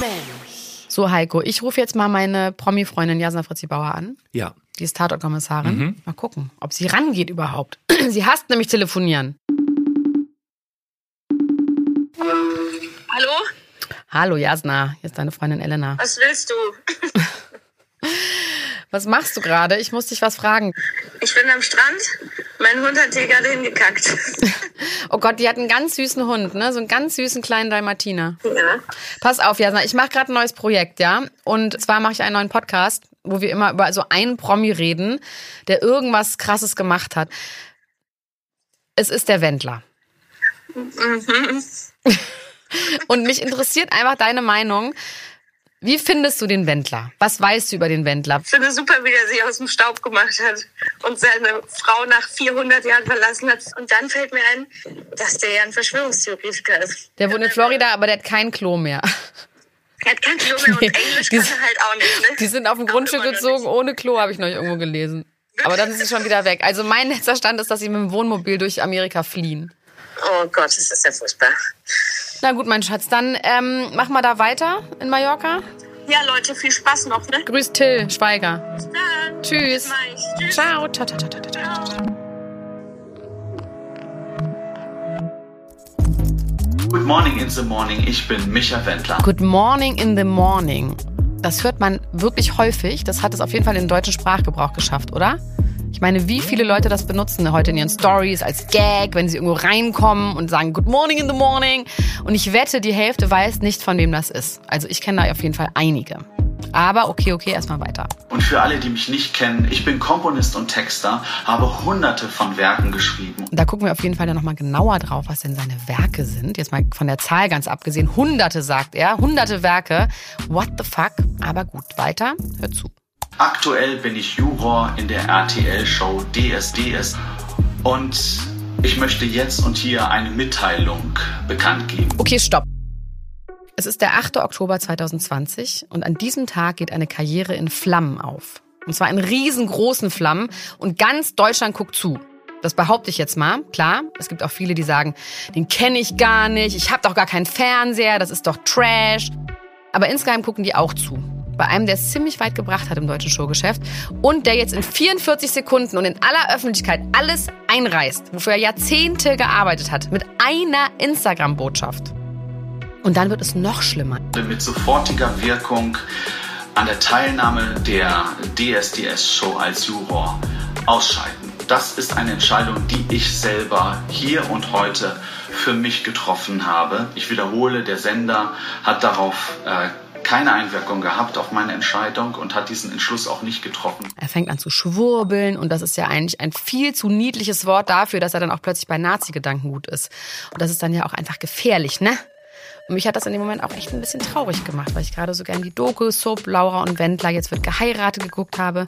Mensch. So, Heiko, ich rufe jetzt mal meine Promi-Freundin Jasna Fritzi Bauer an. Ja. Die ist Tatortkommissarin. Mhm. Mal gucken, ob sie rangeht überhaupt. sie hasst nämlich telefonieren. Hallo? Hallo, Jasna. Hier ist deine Freundin Elena. Was willst du? Was machst du gerade? Ich muss dich was fragen. Ich bin am Strand. Mein Hund hat hier gerade hingekackt. oh Gott, die hat einen ganz süßen Hund, ne? So einen ganz süßen kleinen Dalmatiner. Ja. Pass auf, Jasna, ich mache gerade ein neues Projekt, ja? Und zwar mache ich einen neuen Podcast, wo wir immer über so einen Promi reden, der irgendwas krasses gemacht hat. Es ist der Wendler. Mhm. Und mich interessiert einfach deine Meinung. Wie findest du den Wendler? Was weißt du über den Wendler? Ich finde super, wie er sich aus dem Staub gemacht hat und seine Frau nach 400 Jahren verlassen hat. Und dann fällt mir ein, dass der ja ein Verschwörungstheoretiker ist. Der wohnt in Florida, aber der hat kein Klo mehr. Er hat kein Klo mehr und Englisch Die kann sind- er halt auch nicht. Ne? Die sind auf dem Grundstück gezogen ohne Klo, habe ich noch irgendwo gelesen. Aber dann ist sie schon wieder weg. Also mein letzter Stand ist, dass sie mit dem Wohnmobil durch Amerika fliehen. Oh Gott, das ist ja furchtbar. Na gut, mein Schatz, dann ähm, machen wir da weiter in Mallorca. Ja, Leute, viel Spaß noch, ne? Grüß Till Schweiger. Bis dann. Tschüss. Bis. Tschüss. Ciao. Ciao, ciao, ciao, ciao, ciao. Ciao. Good morning in the morning. Ich bin Micha Wendler. Good morning in the morning. Das hört man wirklich häufig. Das hat es auf jeden Fall in den deutschen Sprachgebrauch geschafft, oder? Ich meine, wie viele Leute das benutzen heute in ihren Stories als Gag, wenn sie irgendwo reinkommen und sagen Good morning in the morning. Und ich wette, die Hälfte weiß nicht, von wem das ist. Also ich kenne da auf jeden Fall einige. Aber okay, okay, erstmal weiter. Und für alle, die mich nicht kennen, ich bin Komponist und Texter, habe hunderte von Werken geschrieben. Da gucken wir auf jeden Fall dann nochmal genauer drauf, was denn seine Werke sind. Jetzt mal von der Zahl ganz abgesehen. Hunderte, sagt er. Hunderte Werke. What the fuck? Aber gut, weiter. Hör zu. Aktuell bin ich Juror in der RTL-Show DSDS und ich möchte jetzt und hier eine Mitteilung bekannt geben. Okay, stopp. Es ist der 8. Oktober 2020 und an diesem Tag geht eine Karriere in Flammen auf. Und zwar in riesengroßen Flammen und ganz Deutschland guckt zu. Das behaupte ich jetzt mal. Klar, es gibt auch viele, die sagen, den kenne ich gar nicht, ich habe doch gar keinen Fernseher, das ist doch Trash. Aber insgeheim gucken die auch zu. Bei einem, der es ziemlich weit gebracht hat im deutschen Showgeschäft und der jetzt in 44 Sekunden und in aller Öffentlichkeit alles einreißt, wofür er Jahrzehnte gearbeitet hat, mit einer Instagram-Botschaft. Und dann wird es noch schlimmer. Mit sofortiger Wirkung an der Teilnahme der DSDS-Show als Juror ausscheiden. Das ist eine Entscheidung, die ich selber hier und heute für mich getroffen habe. Ich wiederhole, der Sender hat darauf äh, keine Einwirkung gehabt auf meine Entscheidung und hat diesen Entschluss auch nicht getroffen. Er fängt an zu schwurbeln und das ist ja eigentlich ein viel zu niedliches Wort dafür, dass er dann auch plötzlich bei Nazi-Gedankengut ist. Und das ist dann ja auch einfach gefährlich, ne? Und mich hat das in dem Moment auch echt ein bisschen traurig gemacht, weil ich gerade so gern die Doku, Soap, Laura und Wendler, jetzt wird geheiratet geguckt habe.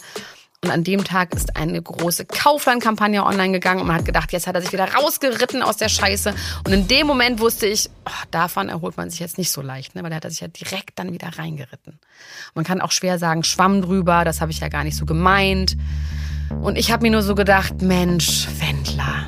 Und an dem Tag ist eine große Kaufland-Kampagne online gegangen und man hat gedacht, jetzt hat er sich wieder rausgeritten aus der Scheiße. Und in dem Moment wusste ich, oh, davon erholt man sich jetzt nicht so leicht, ne? weil da hat er sich ja direkt dann wieder reingeritten. Man kann auch schwer sagen, Schwamm drüber, das habe ich ja gar nicht so gemeint. Und ich habe mir nur so gedacht, Mensch, Wendler.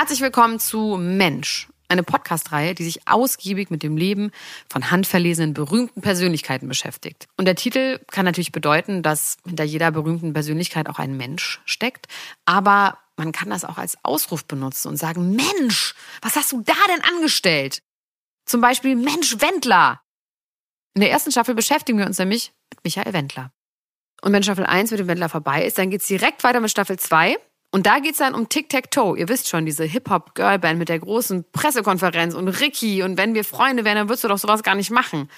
Herzlich willkommen zu Mensch, eine Podcast-Reihe, die sich ausgiebig mit dem Leben von handverlesenen berühmten Persönlichkeiten beschäftigt. Und der Titel kann natürlich bedeuten, dass hinter jeder berühmten Persönlichkeit auch ein Mensch steckt, aber man kann das auch als Ausruf benutzen und sagen, Mensch, was hast du da denn angestellt? Zum Beispiel, Mensch, Wendler. In der ersten Staffel beschäftigen wir uns nämlich mit Michael Wendler. Und wenn Staffel 1 mit dem Wendler vorbei ist, dann geht's direkt weiter mit Staffel 2. Und da geht's dann um Tic-Tac-Toe. Ihr wisst schon, diese Hip-Hop-Girlband mit der großen Pressekonferenz und Ricky. Und wenn wir Freunde wären, dann würdest du doch sowas gar nicht machen.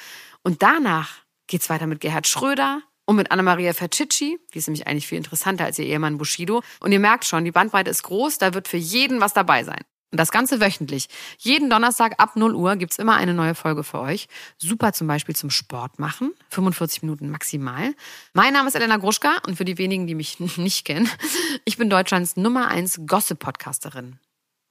Und danach geht's weiter mit Gerhard Schröder und mit Anna-Maria Fercicci. Die ist nämlich eigentlich viel interessanter als ihr Ehemann Bushido. Und ihr merkt schon, die Bandbreite ist groß. Da wird für jeden was dabei sein. Und das Ganze wöchentlich. Jeden Donnerstag ab 0 Uhr gibt's immer eine neue Folge für euch. Super zum Beispiel zum Sport machen. 45 Minuten maximal. Mein Name ist Elena Gruschka und für die wenigen, die mich nicht kennen, ich bin Deutschlands Nummer 1 Gossip-Podcasterin.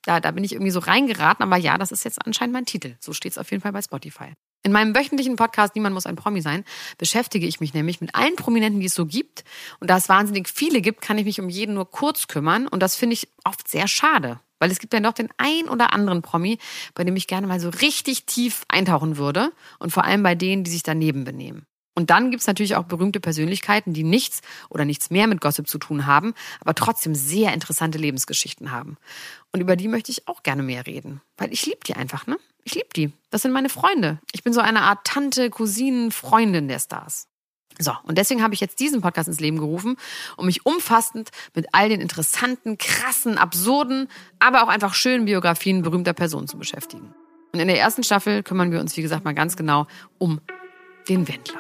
Da, da bin ich irgendwie so reingeraten, aber ja, das ist jetzt anscheinend mein Titel. So steht's auf jeden Fall bei Spotify. In meinem wöchentlichen Podcast Niemand muss ein Promi sein, beschäftige ich mich nämlich mit allen Prominenten, die es so gibt. Und da es wahnsinnig viele gibt, kann ich mich um jeden nur kurz kümmern. Und das finde ich oft sehr schade. Weil es gibt ja noch den ein oder anderen Promi, bei dem ich gerne mal so richtig tief eintauchen würde. Und vor allem bei denen, die sich daneben benehmen. Und dann gibt's natürlich auch berühmte Persönlichkeiten, die nichts oder nichts mehr mit Gossip zu tun haben, aber trotzdem sehr interessante Lebensgeschichten haben. Und über die möchte ich auch gerne mehr reden. Weil ich liebe die einfach, ne? Ich liebe die. Das sind meine Freunde. Ich bin so eine Art Tante, Cousinen, Freundin der Stars. So, und deswegen habe ich jetzt diesen Podcast ins Leben gerufen, um mich umfassend mit all den interessanten, krassen, absurden, aber auch einfach schönen Biografien berühmter Personen zu beschäftigen. Und in der ersten Staffel kümmern wir uns, wie gesagt, mal ganz genau um den Wendler.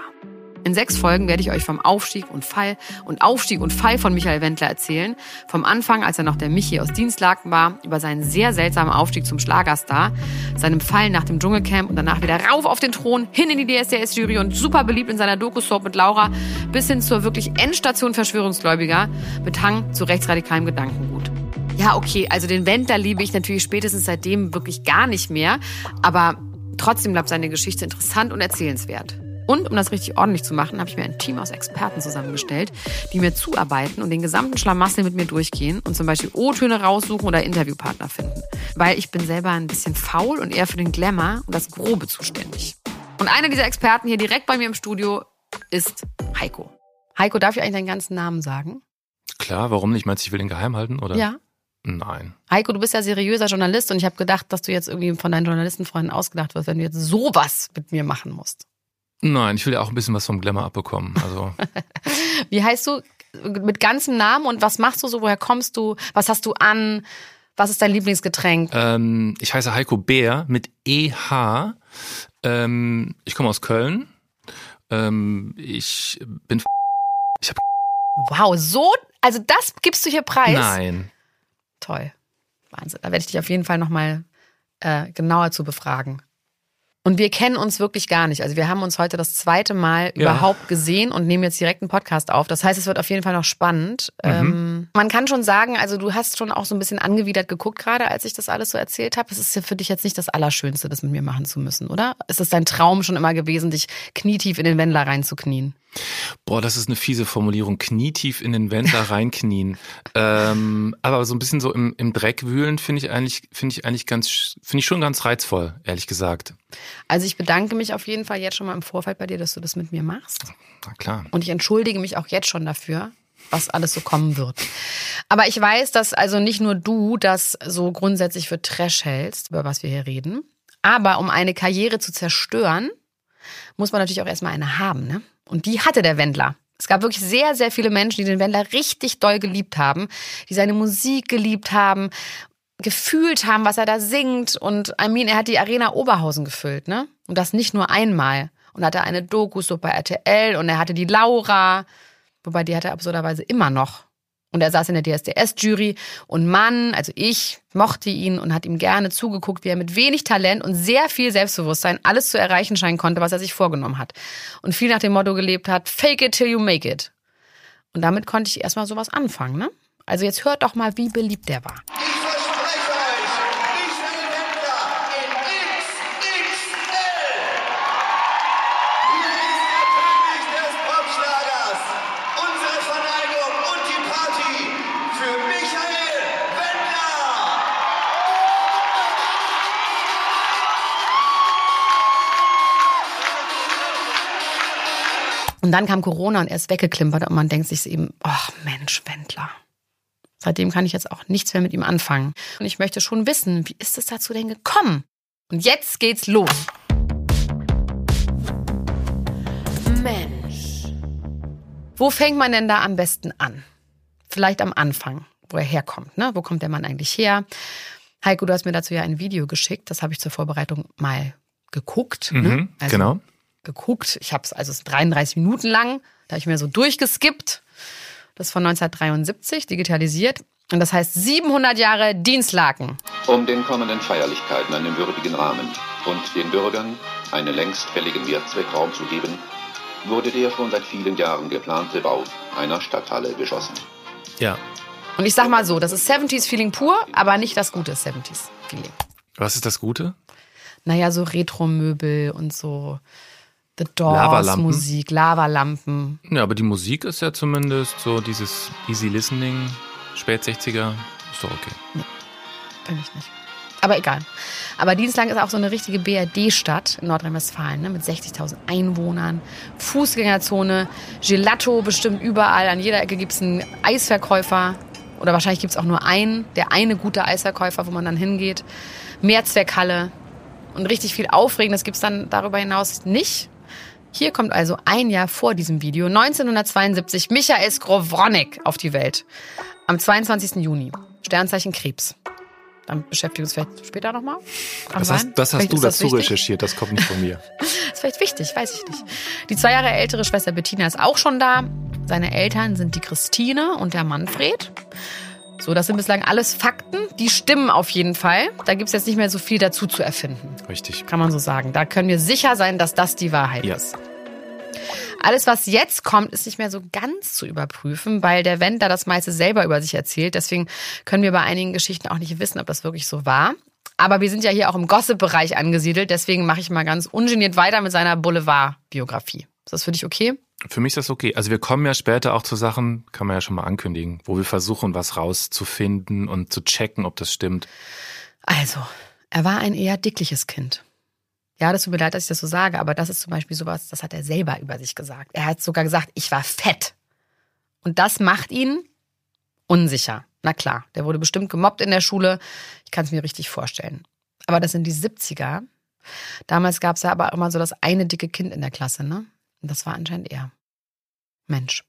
In sechs Folgen werde ich euch vom Aufstieg und Fall und Aufstieg und Fall von Michael Wendler erzählen. Vom Anfang, als er noch der Michi aus Dienstlaken war, über seinen sehr seltsamen Aufstieg zum Schlagerstar, seinem Fall nach dem Dschungelcamp und danach wieder rauf auf den Thron, hin in die DSDS-Jury und super beliebt in seiner Doku-Soap mit Laura, bis hin zur wirklich Endstation Verschwörungsgläubiger mit Hang zu rechtsradikalem Gedankengut. Ja, okay, also den Wendler liebe ich natürlich spätestens seitdem wirklich gar nicht mehr, aber trotzdem bleibt seine Geschichte interessant und erzählenswert. Und um das richtig ordentlich zu machen, habe ich mir ein Team aus Experten zusammengestellt, die mir zuarbeiten und den gesamten Schlamassel mit mir durchgehen und zum Beispiel O-Töne raussuchen oder Interviewpartner finden. Weil ich bin selber ein bisschen faul und eher für den Glamour und das Grobe zuständig. Und einer dieser Experten hier direkt bei mir im Studio ist Heiko. Heiko, darf ich eigentlich deinen ganzen Namen sagen? Klar, warum nicht? Meinst du, ich will den geheim halten? Oder? Ja. Nein. Heiko, du bist ja seriöser Journalist und ich habe gedacht, dass du jetzt irgendwie von deinen Journalistenfreunden ausgedacht wirst, wenn du jetzt sowas mit mir machen musst. Nein, ich will ja auch ein bisschen was vom Glamour abbekommen. Also. Wie heißt du mit ganzem Namen und was machst du so? Woher kommst du? Was hast du an? Was ist dein Lieblingsgetränk? Ähm, ich heiße Heiko Bär mit EH. Ähm, ich komme aus Köln. Ähm, ich bin. Ich hab wow, so, also das gibst du hier preis? Nein. Toll, Wahnsinn. Da werde ich dich auf jeden Fall noch mal äh, genauer zu befragen. Und wir kennen uns wirklich gar nicht. Also wir haben uns heute das zweite Mal Ja. überhaupt gesehen und nehmen jetzt direkt einen Podcast auf. Das heißt, es wird auf jeden Fall noch spannend. Ähm, man kann schon sagen, also du hast schon auch so ein bisschen angewidert geguckt gerade, als ich das alles so erzählt habe. Es ist ja für dich jetzt nicht das Allerschönste, das mit mir machen zu müssen, oder? Ist es dein Traum schon immer gewesen, dich knietief in den Wendler reinzuknien? Boah, das ist eine fiese Formulierung. Knietief in den Wendler reinknien. ähm, aber so ein bisschen so im, im Dreck wühlen finde ich eigentlich, finde ich eigentlich ganz, finde ich schon ganz reizvoll, ehrlich gesagt. Also ich bedanke mich auf jeden Fall jetzt schon mal im Vorfeld bei dir, dass du das mit mir machst. Na klar. Und ich entschuldige mich auch jetzt schon dafür, was alles so kommen wird. Aber ich weiß, dass also nicht nur du das so grundsätzlich für Trash hältst, über was wir hier reden. Aber um eine Karriere zu zerstören, muss man natürlich auch erstmal eine haben, ne? Und die hatte der Wendler. Es gab wirklich sehr, sehr viele Menschen, die den Wendler richtig doll geliebt haben, die seine Musik geliebt haben, gefühlt haben, was er da singt. Und I mean, er hat die Arena Oberhausen gefüllt, ne? Und das nicht nur einmal. Und hatte eine Doku so RTL und er hatte die Laura, wobei die hat er absurderweise immer noch. Und er saß in der DSDS-Jury und Mann, also ich, mochte ihn und hat ihm gerne zugeguckt, wie er mit wenig Talent und sehr viel Selbstbewusstsein alles zu erreichen scheinen konnte, was er sich vorgenommen hat. Und viel nach dem Motto gelebt hat, fake it till you make it. Und damit konnte ich erstmal sowas anfangen, ne? Also jetzt hört doch mal, wie beliebt der war. Und dann kam Corona und er ist weggeklimpert und man denkt sich eben, ach Mensch, Wendler. Seitdem kann ich jetzt auch nichts mehr mit ihm anfangen. Und ich möchte schon wissen, wie ist es dazu denn gekommen? Und jetzt geht's los. Mensch. Wo fängt man denn da am besten an? Vielleicht am Anfang, wo er herkommt. Ne? Wo kommt der Mann eigentlich her? Heiko, du hast mir dazu ja ein Video geschickt. Das habe ich zur Vorbereitung mal geguckt. Ne? Mhm, ne? also, genau geguckt. Ich habe es also es ist 33 Minuten lang. Da habe ich mir so durchgeskippt. Das ist von 1973, digitalisiert. Und das heißt 700 Jahre Dienstlaken. Um den kommenden Feierlichkeiten einen würdigen Rahmen und den Bürgern einen längst fälligen Mehrzweckraum zu geben, wurde der schon seit vielen Jahren geplante Bau einer Stadthalle beschlossen. Ja. Und ich sag mal so, das ist 70s Feeling pur, aber nicht das gute 70s Feeling. Was ist das Gute? Naja, so Retro-Möbel und so The Doors. Musik, Lavalampen. Ja, aber die Musik ist ja zumindest so dieses Easy Listening, Spät 60er. Ist doch okay. Kenn ich nicht. Aber egal. Aber Dienstlaken ist auch so eine richtige BRD-Stadt in Nordrhein-Westfalen, ne, mit 60.000 Einwohnern. Fußgängerzone, Gelato bestimmt überall. An jeder Ecke gibt's einen Eisverkäufer. Oder wahrscheinlich gibt's auch nur einen, der eine gute Eisverkäufer, wo man dann hingeht. Mehrzweckhalle. Und richtig viel Aufregendes gibt's dann darüber hinaus nicht. Hier kommt also ein Jahr vor diesem Video, 1972, Michael Skowronek auf die Welt. Am 22. Juni. Sternzeichen Krebs. Dann beschäftigen wir uns vielleicht später nochmal. Das hast, das hast du das dazu wichtig. recherchiert, das kommt nicht von mir. ist vielleicht wichtig, weiß ich nicht. Die zwei Jahre ältere Schwester Bettina ist auch schon da. Seine Eltern sind die Christine und der Manfred. So, das sind bislang alles Fakten. Die stimmen auf jeden Fall. Da gibt's jetzt nicht mehr so viel dazu zu erfinden. Richtig. Kann man so sagen. Da können wir sicher sein, dass das die Wahrheit Ja. ist. Alles, was jetzt kommt, ist nicht mehr so ganz zu überprüfen, weil der Wendler das meiste selber über sich erzählt. Deswegen können wir bei einigen Geschichten auch nicht wissen, ob das wirklich so war. Aber wir sind ja hier auch im Gossip-Bereich angesiedelt. Deswegen mache ich mal ganz ungeniert weiter mit seiner Boulevard-Biografie. Ist das für dich okay? Für mich ist das okay. Also wir kommen ja später auch zu Sachen, kann man ja schon mal ankündigen, wo wir versuchen, was rauszufinden und zu checken, ob das stimmt. Also, er war ein eher dickliches Kind. Ja, das tut mir leid, dass ich das so sage, aber das ist zum Beispiel sowas, das hat er selber über sich gesagt. Er hat sogar gesagt, ich war fett. Und das macht ihn unsicher. Na klar, der wurde bestimmt gemobbt in der Schule. Ich kann es mir richtig vorstellen. Aber das sind die 70er. Damals gab es ja aber immer so das eine dicke Kind in der Klasse, ne? Und das war anscheinend er. Mensch.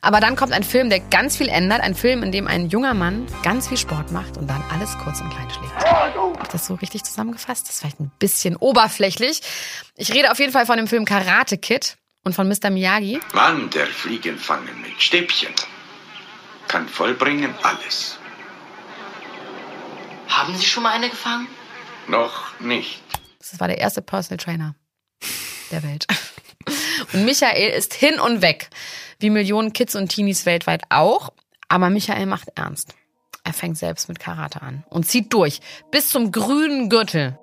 Aber dann kommt ein Film, der ganz viel ändert. Ein Film, in dem ein junger Mann ganz viel Sport macht und dann alles kurz und klein schlägt. Hab ich das so richtig zusammengefasst? Das ist vielleicht ein bisschen oberflächlich. Ich rede auf jeden Fall von dem Film Karate Kid und von Mr. Miyagi. Wanderfliegen fangen mit Stäbchen. Kann vollbringen alles. Haben Sie schon mal eine gefangen? Noch nicht. Das war der erste Personal Trainer der Welt. Und Michael ist hin und weg. Wie Millionen Kids und Teenies weltweit auch. Aber Michael macht ernst. Er fängt selbst mit Karate an und zieht durch. Bis zum grünen Gürtel.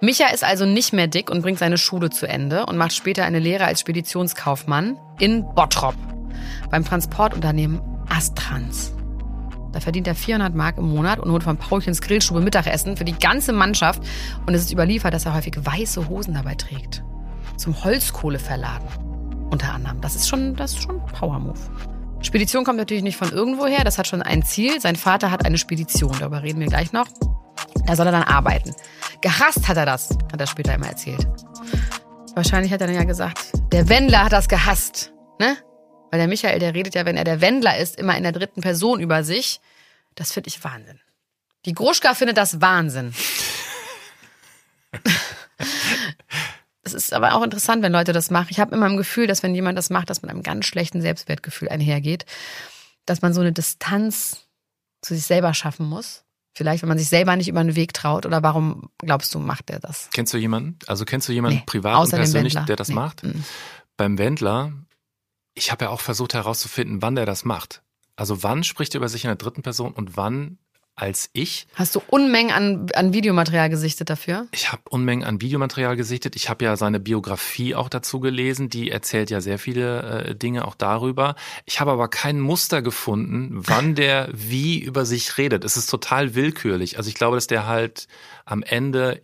Micha ist also nicht mehr dick und bringt seine Schule zu Ende und macht später eine Lehre als Speditionskaufmann in Bottrop. Beim Transportunternehmen Astrans. Da verdient er 400 Mark im Monat und holt von Paulchens Grillstube Mittagessen für die ganze Mannschaft. Und es ist überliefert, dass er häufig weiße Hosen dabei trägt. Zum Holzkohleverladen. Unter anderem. Das ist schon, das ist schon Power-Move. Spedition kommt natürlich nicht von irgendwoher. Das hat schon ein Ziel. Sein Vater hat eine Spedition. Darüber reden wir gleich noch. Da soll er dann arbeiten. Gehasst hat er das, hat er später immer erzählt. Wahrscheinlich hat er dann ja gesagt, der Wendler hat das gehasst. Ne? Weil der Michael, der redet ja, wenn er der Wendler ist, immer in der dritten Person über sich. Das finde ich Wahnsinn. Die Gruschka findet das Wahnsinn. Es ist aber auch interessant, wenn Leute das machen. Ich habe immer im Gefühl, dass wenn jemand das macht, dass mit einem ganz schlechten Selbstwertgefühl einhergeht, dass man so eine Distanz zu sich selber schaffen muss. Vielleicht, wenn man sich selber nicht über den Weg traut. Oder warum glaubst du, macht er das? Kennst du jemanden? Also kennst du jemanden Nee, privat und persönlich, der das Nee. macht? Mhm. Beim Wendler, ich habe ja auch versucht herauszufinden, wann der das macht. Also wann spricht er über sich in der dritten Person und wann als ich. Hast du Unmengen an, an Videomaterial gesichtet dafür? Ich habe Unmengen an Videomaterial gesichtet. Ich habe ja seine Biografie auch dazu gelesen. Die erzählt ja sehr viele äh, Dinge auch darüber. Ich habe aber kein Muster gefunden, wann der wie über sich redet. Es ist total willkürlich. Also ich glaube, dass der halt am Ende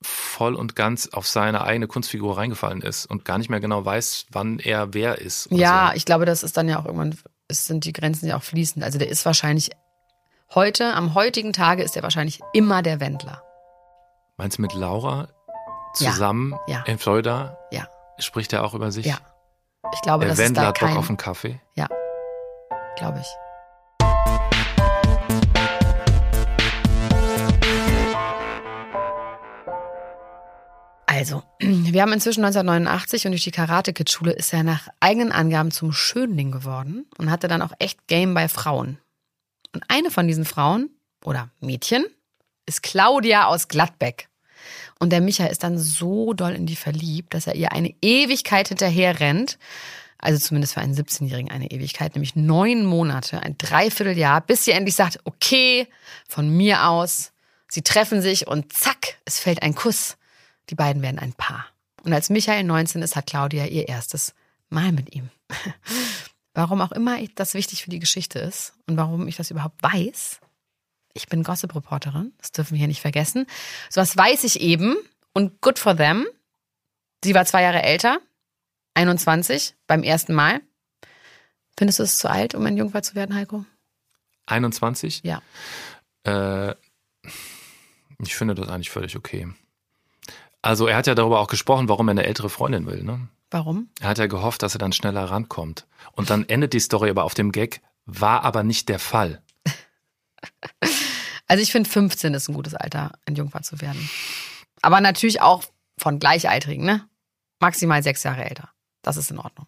voll und ganz auf seine eigene Kunstfigur reingefallen ist und gar nicht mehr genau weiß, wann er wer ist. Ja, so. ich glaube, das ist dann ja auch irgendwann, es sind die Grenzen ja auch fließend. Also der ist wahrscheinlich heute, am heutigen Tage ist er wahrscheinlich immer der Wendler. Meinst du mit Laura Ja, zusammen ja. in Florida? Ja. Spricht er auch über sich? Ja. Ich glaube, Der das ist Wendler da hat Bock kein, auf einen Kaffee. ja, glaube ich. Also, wir haben inzwischen 1989 und durch die Karate-Kid-Schule ist er nach eigenen Angaben zum Schönling geworden und hatte dann auch echt Game bei Frauen. Und eine von diesen Frauen oder Mädchen ist Claudia aus Gladbeck. Und der Micha ist dann so doll in die verliebt, dass er ihr eine Ewigkeit hinterher rennt. Also zumindest für einen 17-Jährigen eine Ewigkeit, nämlich neun Monate, ein Dreivierteljahr, bis sie endlich sagt, okay, von mir aus. Sie treffen sich und zack, es fällt ein Kuss. Die beiden werden ein Paar. Und als Michael 19 ist, hat Claudia ihr erstes Mal mit ihm. Warum auch immer das wichtig für die Geschichte ist und warum ich das überhaupt weiß, ich bin Gossip-Reporterin, das dürfen wir hier nicht vergessen. So was weiß ich eben und good for them. Sie war zwei Jahre älter, 21, beim ersten Mal. Findest du es zu alt, um ein Jungfer zu werden, Heiko? 21? Ja. Äh, ich finde das eigentlich völlig okay. Also er hat ja darüber auch gesprochen, warum er eine ältere Freundin will. Ne? Warum? Er hat ja gehofft, dass er dann schneller rankommt. Und dann endet die Story aber auf dem Gag, war aber nicht der Fall. Also ich finde 15 ist ein gutes Alter, ein Jungfer zu werden. Aber natürlich auch von Gleichaltrigen, ne? Maximal sechs Jahre älter. Das ist in Ordnung.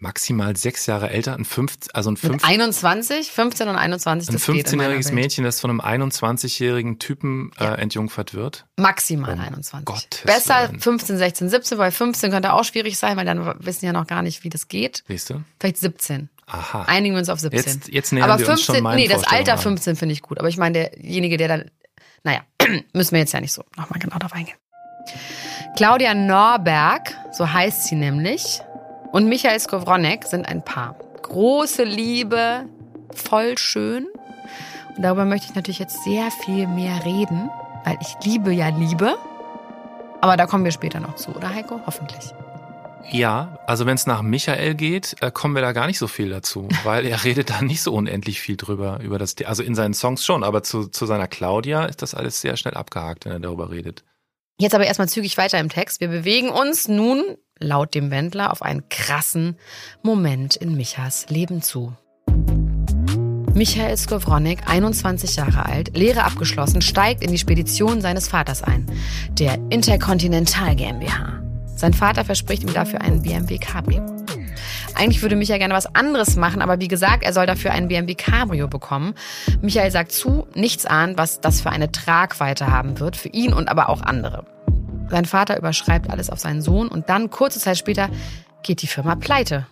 Maximal sechs Jahre älter, ein, fünf, also ein, fünf, 21, 15 und 21, ein das geht in meiner 15-jähriges Welt. Mädchen, das von einem 21-jährigen Typen Ja. äh, entjungfert wird. Maximal Um 21. Gottes Besser Willen. 15, 16, 17, weil 15 könnte auch schwierig sein, weil dann wissen ja noch gar nicht, wie das geht. Siehst du? Vielleicht 17. Aha. Einigen wir uns auf 17. Jetzt- jetzt nähern aber wir uns 15, schon meinen nee, das Alter an. 15 finde ich gut. Aber ich meine, derjenige, der dann, naja, müssen wir jetzt ja nicht so nochmal genau darauf eingehen. Claudia Norberg, so heißt sie nämlich, und Michael Skowronek sind ein Paar. Große Liebe, voll schön. Und darüber möchte ich natürlich jetzt sehr viel mehr reden, weil ich liebe ja Liebe. Aber da kommen wir später noch zu, oder Heiko? Hoffentlich. Ja, also wenn es nach Michael geht, äh, kommen wir da gar nicht so viel dazu, weil er redet da nicht so unendlich viel drüber, über das, also in seinen Songs schon, aber zu, zu seiner Claudia ist das alles sehr schnell abgehakt, wenn er darüber redet. Jetzt aber erstmal zügig weiter im Text. Wir bewegen uns nun, laut dem Wendler, auf einen krassen Moment in Michas Leben zu. Michael Skowronek, 21 Jahre alt, Lehre abgeschlossen, steigt in die Spedition seines Vaters ein, der Intercontinental GmbH. Sein Vater verspricht ihm dafür einen BMW Cabrio. Eigentlich würde Michael gerne was anderes machen, aber wie gesagt, er soll dafür einen BMW Cabrio bekommen. Michael sagt zu, nichts ahnt, was das für eine Tragweite haben wird, für ihn und aber auch andere. Sein Vater überschreibt alles auf seinen Sohn und dann, kurze Zeit später, geht die Firma pleite.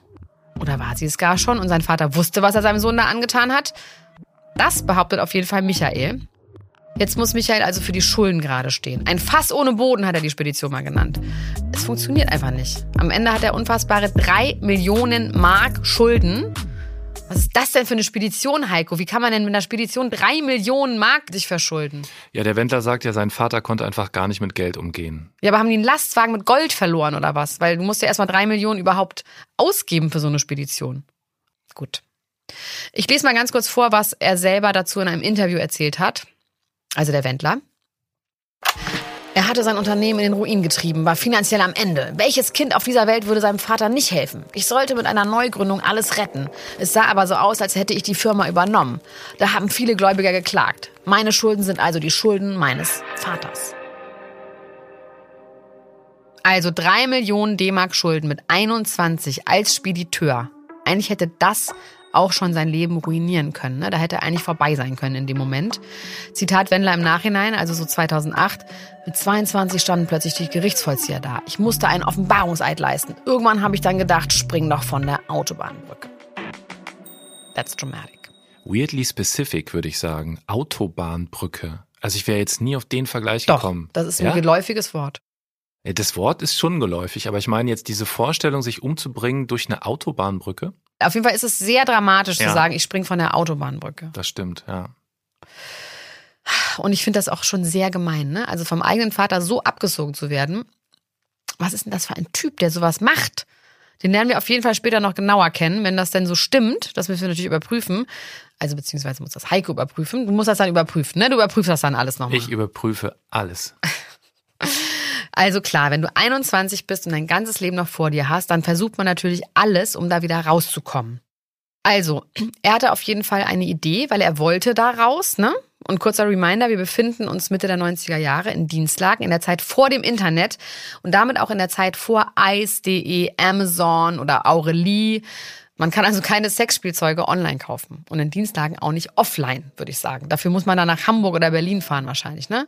Oder war sie es gar schon und sein Vater wusste, was er seinem Sohn da angetan hat? Das behauptet auf jeden Fall Michael. Jetzt muss Michael also für die Schulden gerade stehen. Ein Fass ohne Boden hat er die Spedition mal genannt. Es funktioniert einfach nicht. Am Ende hat er unfassbare drei Millionen Mark Schulden. Was ist das denn für eine Spedition, Heiko? Wie kann man denn mit einer Spedition drei Millionen Mark sich verschulden? Ja, der Wendler sagt ja, sein Vater konnte einfach gar nicht mit Geld umgehen. Ja, aber haben die einen Lastwagen mit Gold verloren oder was? Weil du musst ja erstmal drei Millionen überhaupt ausgeben für so eine Spedition. Gut. Ich lese mal ganz kurz vor, was er selber dazu in einem Interview erzählt hat. Also der Wendler. Er hatte sein Unternehmen in den Ruin getrieben, war finanziell am Ende. Welches Kind auf dieser Welt würde seinem Vater nicht helfen? Ich sollte mit einer Neugründung alles retten. Es sah aber so aus, als hätte ich die Firma übernommen. Da haben viele Gläubiger geklagt. Meine Schulden sind also die Schulden meines Vaters. Also drei Millionen D-Mark Schulden mit 21 als Spediteur. Eigentlich hätte das auch schon sein Leben ruinieren können. Ne? Da hätte er eigentlich vorbei sein können in dem Moment. Zitat Wendler im Nachhinein, also so 2008. Mit 22 standen plötzlich die Gerichtsvollzieher da. Ich musste einen Offenbarungseid leisten. Irgendwann habe ich dann gedacht, spring doch von der Autobahnbrücke. That's dramatic. Weirdly specific, würde ich sagen. Autobahnbrücke. Also ich wäre jetzt nie auf den Vergleich Doch, gekommen. das ist ein ja? geläufiges Wort. Ja, Das Wort ist schon geläufig, aber ich meine jetzt diese Vorstellung, sich umzubringen durch eine Autobahnbrücke. Auf jeden Fall ist es sehr dramatisch Ja. zu sagen, ich spring von der Autobahnbrücke. Das stimmt, ja. Und ich finde das auch schon sehr gemein, ne? Also vom eigenen Vater so abgesogen zu werden. Was ist denn das für ein Typ, der sowas macht? Den lernen wir auf jeden Fall später noch genauer kennen, wenn das denn so stimmt. Das müssen wir natürlich überprüfen. Also beziehungsweise muss das Heiko überprüfen. Du musst das dann überprüfen, ne? Du überprüfst das dann alles nochmal. Ich überprüfe alles. Also klar, wenn du 21 bist und dein ganzes Leben noch vor dir hast, dann versucht man natürlich alles, um da wieder rauszukommen. Also, er hatte auf jeden Fall eine Idee, weil er wollte da raus, ne? Und kurzer Reminder, wir befinden uns Mitte der 90er Jahre in Dienstlagen, in der Zeit vor dem Internet und damit auch in der Zeit vor Ice.de, Amazon oder Aurelie. Man kann also keine Sexspielzeuge online kaufen und in Dienstlagen auch nicht offline, würde ich sagen. Dafür muss man dann nach Hamburg oder Berlin fahren wahrscheinlich, ne?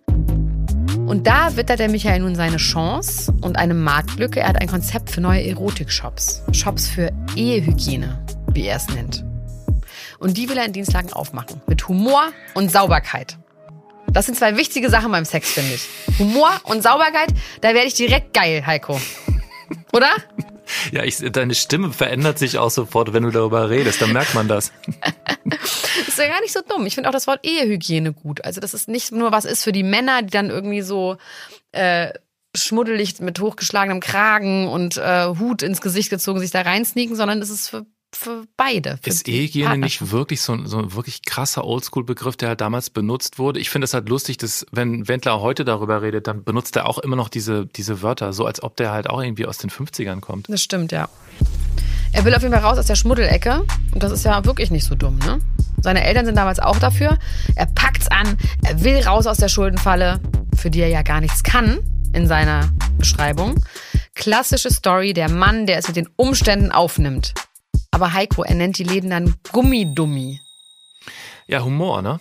Und da wittert der Michael nun seine Chance und eine Marktlücke. Er hat ein Konzept für neue Erotik-Shops. Shops für Ehehygiene, wie er es nennt. Und die will er in Dienstlagen aufmachen. Mit Humor und Sauberkeit. Das sind zwei wichtige Sachen beim Sex, finde ich. Humor und Sauberkeit, da werde ich direkt geil, Heiko. Oder? Ja, ich, deine Stimme verändert sich auch sofort, wenn du darüber redest. Dann merkt man das. Das ist ja gar nicht so dumm. Ich finde auch das Wort Ehehygiene gut. Also, das ist nicht nur was ist für die Männer, die dann irgendwie so äh, schmuddelig mit hochgeschlagenem Kragen und äh, Hut ins Gesicht gezogen sich da reinsneaken, sondern es ist für für beide. Für Ist Partnerschaft. nicht wirklich so, ein- so ein wirklich krasser Oldschool-Begriff, der halt damals benutzt wurde? Ich finde es halt lustig, dass wenn Wendler heute darüber redet, dann benutzt er auch immer noch diese, diese Wörter, so als ob der halt auch irgendwie aus den 50ern kommt. Das stimmt, ja. Er will auf jeden Fall raus aus der Schmuddelecke. Und das ist ja wirklich nicht so dumm, ne? Seine Eltern sind damals auch dafür. Er packt's an. Er will raus aus der Schuldenfalle, für die er ja gar nichts kann, in seiner Beschreibung. Klassische Story, der Mann, der es mit den Umständen aufnimmt. Aber Heiko, er nennt die Läden dann Gummidummi. Ja, Humor, ne?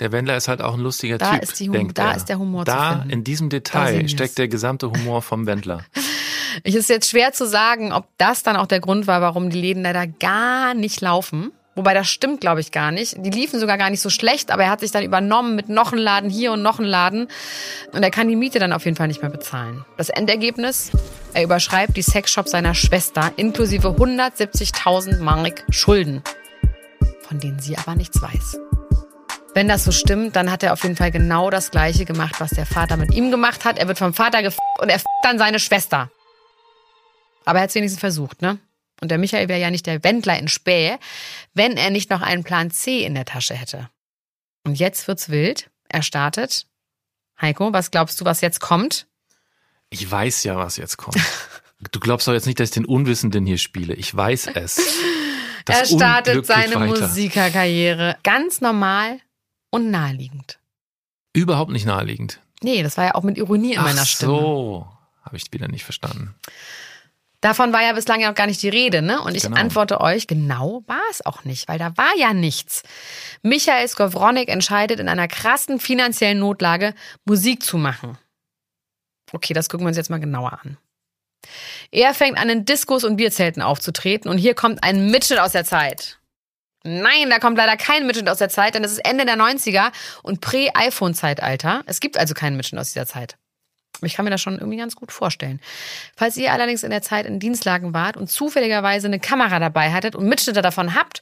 Der Wendler ist halt auch ein lustiger Da Typ. ist die denkt da er. ist der Humor zu Da, in diesem Detail steckt der gesamte Humor vom Wendler. Es ist jetzt schwer zu sagen, ob das dann auch der Grund war, warum die Läden leider gar nicht laufen. Wobei das stimmt, glaube ich, gar nicht. Die liefen sogar gar nicht so schlecht, aber er hat sich dann übernommen mit noch einen Laden hier und noch einen Laden. Und er kann die Miete dann auf jeden Fall nicht mehr bezahlen. Das Endergebnis? Er überschreibt die Sexshop seiner Schwester inklusive 170.000 Mark Schulden, von denen sie aber nichts weiß. Wenn das so stimmt, dann hat er auf jeden Fall genau das Gleiche gemacht, was der Vater mit ihm gemacht hat. Er wird vom Vater gef und er dann seine Schwester. Aber er hat es wenigstens versucht, ne? Und der Michael wäre ja nicht der Wendler in Späh, wenn er nicht noch einen Plan C in der Tasche hätte. Und jetzt wird's wild. Er startet. Heiko, was glaubst du, was jetzt kommt? Ich weiß ja, was jetzt kommt. Du glaubst doch jetzt nicht, dass ich den Unwissenden hier spiele. Ich weiß es. Er startet seine weiter. Musikerkarriere ganz normal und naheliegend. Überhaupt nicht naheliegend. Nee, das war ja auch mit Ironie in meiner Ach Stimme. so. Habe ich wieder nicht verstanden. Davon war ja bislang ja auch gar nicht die Rede, ne? Und ich Genau. antworte euch, genau war es auch nicht, weil da war ja nichts. Michael Skowronik entscheidet in einer krassen finanziellen Notlage, Musik zu machen. Okay, das gucken wir uns jetzt mal genauer an. Er fängt an, in Diskos und Bierzelten aufzutreten und hier kommt ein Mitschnitt aus der Zeit. Nein, da kommt leider kein Mitschnitt aus der Zeit, denn es ist Ende der 90er und Prä-iPhone-Zeitalter. Es gibt also keinen Mitschnitt aus dieser Zeit. Ich kann mir das schon irgendwie ganz gut vorstellen. Falls ihr allerdings in der Zeit in Dienstlagen wart und zufälligerweise eine Kamera dabei hattet und Mitschnitte davon habt,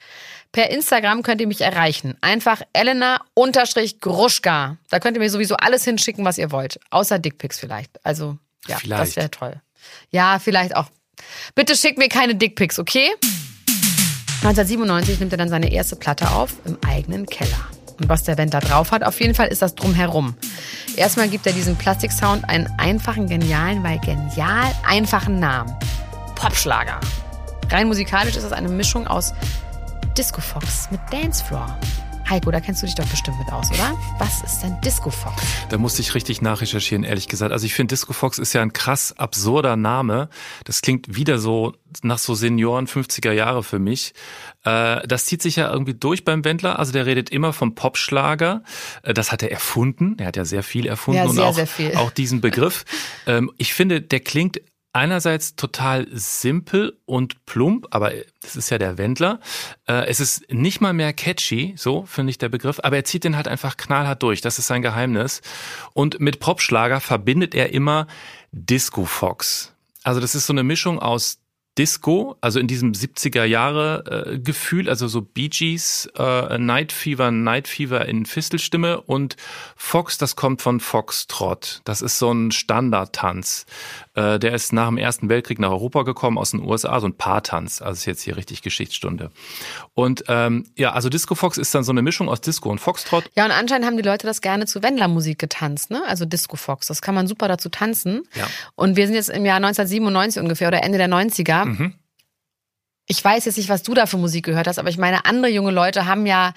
per Instagram könnt ihr mich erreichen. Einfach Elena-Gruschka. Da könnt ihr mir sowieso alles hinschicken, was ihr wollt. Außer Dickpics vielleicht. Also, ja, Vielleicht. das wäre toll. Ja, vielleicht auch. Bitte schickt mir keine Dickpics, okay? 1997 nimmt er dann seine erste Platte auf im eigenen Keller. Und was der Wendler drauf hat, auf jeden Fall ist das drumherum. Erstmal gibt er diesem Plastiksound einen einfachen, genialen, weil genial einfachen Namen. Popschlager. Rein musikalisch ist das eine Mischung aus Disco Fox mit Dancefloor. Heiko, da kennst du dich doch bestimmt mit aus, oder? Was ist denn Disco Fox? Da musste ich richtig nachrecherchieren, ehrlich gesagt. Also ich finde, Disco Fox ist ja ein krass absurder Name. Das klingt wieder so nach so Senioren 50er Jahre für mich. Äh, das zieht sich ja irgendwie durch beim Wendler. Also der redet immer vom Popschlager. Äh, Das hat er erfunden. Er hat ja sehr viel erfunden Ja, und sehr, auch, sehr viel. auch diesen Begriff. Ähm, Ich finde, der klingt einerseits total simpel und plump, aber das ist ja der Wendler. Äh, Es ist nicht mal mehr catchy, so finde ich der Begriff, aber er zieht den halt einfach knallhart durch. Das ist sein Geheimnis. Und mit Popschlager verbindet er immer Disco Fox. Also das ist so eine Mischung aus Disco, also in diesem 70er Jahre äh, Gefühl, also so Bee Gees, äh, Night Fever, Night Fever in Fistelstimme und Fox, das kommt von Foxtrot. Das ist so ein Standardtanz. Äh, der ist nach dem Ersten Weltkrieg nach Europa gekommen aus den USA, so ein Paartanz. Also ist jetzt hier richtig Geschichtsstunde. Und ähm, ja, also Disco Fox ist dann so eine Mischung aus Disco und Foxtrot. Ja, und anscheinend haben die Leute das gerne zu Wendler-Musik getanzt, ne? Also Disco Fox. Das kann man super dazu tanzen. Ja. Und wir sind jetzt im Jahr 1997 ungefähr oder Ende der 90er. Mhm. Ich weiß jetzt nicht, was du da für Musik gehört hast, aber ich meine, andere junge Leute haben ja